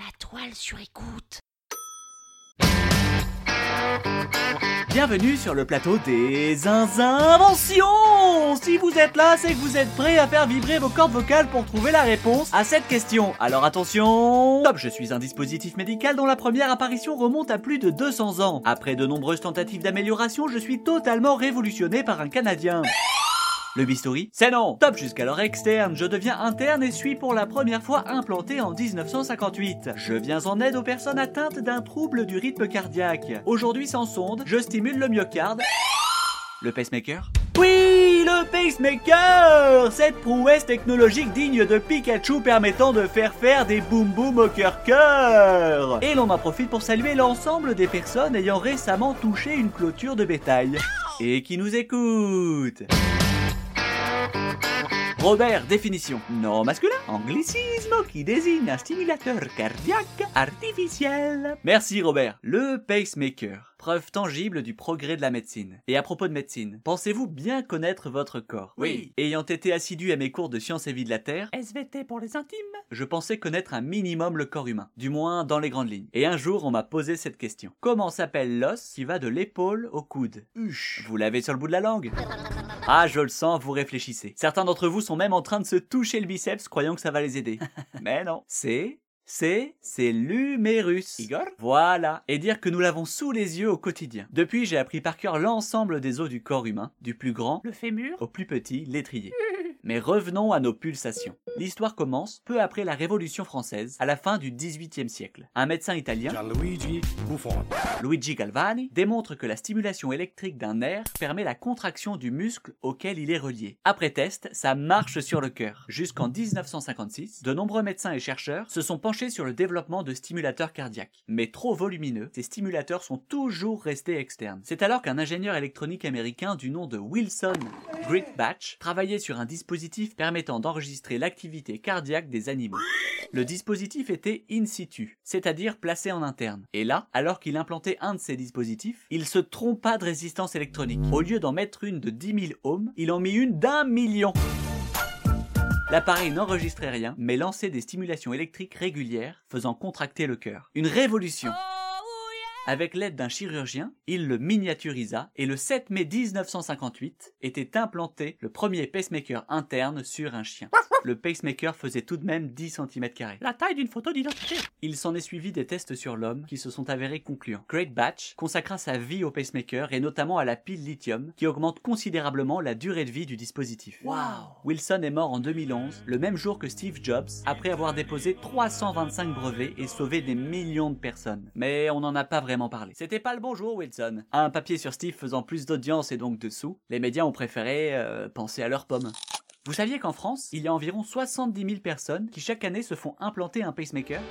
La toile sur écoute. Bienvenue sur le plateau des inventions Si vous êtes là, c'est que vous êtes prêts à faire vibrer vos cordes vocales pour trouver la réponse à cette question. Alors attention Top, je suis un dispositif médical dont la première apparition remonte à plus de 200 ans. Après de nombreuses tentatives d'amélioration, je suis totalement révolutionné par un Canadien. Le bistouri C'est non Top jusqu'alors externe, je deviens interne et suis pour la première fois implanté en 1958. Je viens en aide aux personnes atteintes d'un trouble du rythme cardiaque. Aujourd'hui sans sonde, je stimule le myocarde. Le pacemaker? Oui, le pacemaker Cette prouesse technologique digne de Pikachu permettant de faire faire des boum boum au cœur cœur Et l'on en profite pour saluer l'ensemble des personnes ayant récemment touché une clôture de bétail. Et qui nous écoutent Robert, définition. Non masculin. Anglicisme qui désigne un stimulateur cardiaque artificiel. Merci Robert. Le pacemaker. Preuve tangible du progrès de la médecine. Et à propos de médecine, pensez-vous bien connaître votre corps? Oui. Ayant été assidu à mes cours de sciences et vie de la Terre, SVT pour les intimes? je pensais connaître un minimum le corps humain, du moins dans les grandes lignes. Et un jour, on m'a posé cette question. Comment s'appelle l'os qui va de l'épaule au coude? Huche. Vous l'avez sur le bout de la langue? Ah, je le sens, vous réfléchissez. Certains d'entre vous sont même en train de se toucher le biceps croyant que ça va les aider. Mais non. C'est... C'est... C'est l'humérus. Igor Voilà. Et dire que nous l'avons sous les yeux au quotidien. Depuis, j'ai appris par cœur l'ensemble des os du corps humain, du plus grand Le fémur au plus petit, l'étrier. Mais revenons à nos pulsations. L'histoire commence peu après la Révolution française, à la fin du XVIIIe siècle. Un médecin italien, Gianluigi Buffon. Luigi Galvani, démontre que la stimulation électrique d'un nerf permet la contraction du muscle auquel il est relié. Après test, ça marche sur le cœur. Jusqu'en 1956, de nombreux médecins et chercheurs se sont penchés sur le développement de stimulateurs cardiaques. Mais trop volumineux, ces stimulateurs sont toujours restés externes. C'est alors qu'un ingénieur électronique américain du nom de Wilson Greatbatch travaillait sur un dispositif permettant d'enregistrer l'activité cardiaque des animaux. Le dispositif était in situ, c'est-à-dire placé en interne. Et là, alors qu'il implantait un de ces dispositifs, il se trompa de résistance électronique. Au lieu d'en mettre une de 10 000 ohms, il en mit une d'un million. L'appareil n'enregistrait rien, mais lançait des stimulations électriques régulières, faisant contracter le cœur. Une révolution avec l'aide d'un chirurgien, il le miniaturisa et le 7 mai 1958 était implanté le premier pacemaker interne sur un chien. Le pacemaker faisait tout de même 10 cm. La taille d'une photo d'identité. Il s'en est suivi des tests sur l'homme qui se sont avérés concluants. Great Batch consacra sa vie au pacemaker et notamment à la pile lithium qui augmente considérablement la durée de vie du dispositif. Wow. Wilson est mort en 2011, le même jour que Steve Jobs, après avoir déposé 325 brevets et sauvé des millions de personnes. Mais on n'en a pas vraiment C'était pas le bon jour, Wilson. Un papier sur Steve faisant plus d'audience et donc de sous, les médias ont préféré euh, penser à leurs pommes. Vous saviez qu'en France, il y a environ 70 000 personnes qui chaque année se font implanter un pacemaker?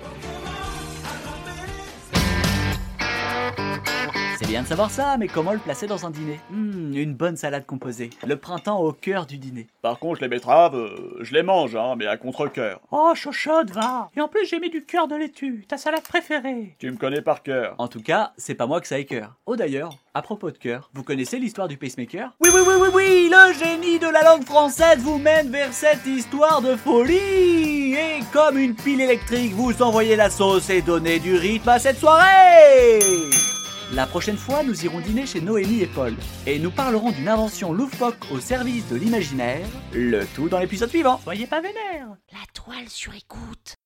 C'est bien de savoir ça, mais comment le placer dans un dîner? Hmm, Une bonne salade composée. Le printemps au cœur du dîner. Par contre, les betteraves, euh, je les mange, hein, mais à contre-coeur. Oh, chauchode, va Et en plus, j'ai mis du cœur de laitue, ta salade préférée. Tu me connais par cœur. En tout cas, c'est pas moi que ça écœure. Oh d'ailleurs, à propos de cœur, vous connaissez l'histoire du pacemaker? Oui, oui, oui, oui, oui, le génie de la langue française vous mène vers cette histoire de folie. Et comme une pile électrique, vous envoyez la sauce et donnez du rythme à cette soirée La prochaine fois, nous irons dîner chez Noémie et Paul. Et nous parlerons d'une invention loufoque au service de l'imaginaire. Le tout dans l'épisode suivant. Soyez pas vénère. La toile sur écoute.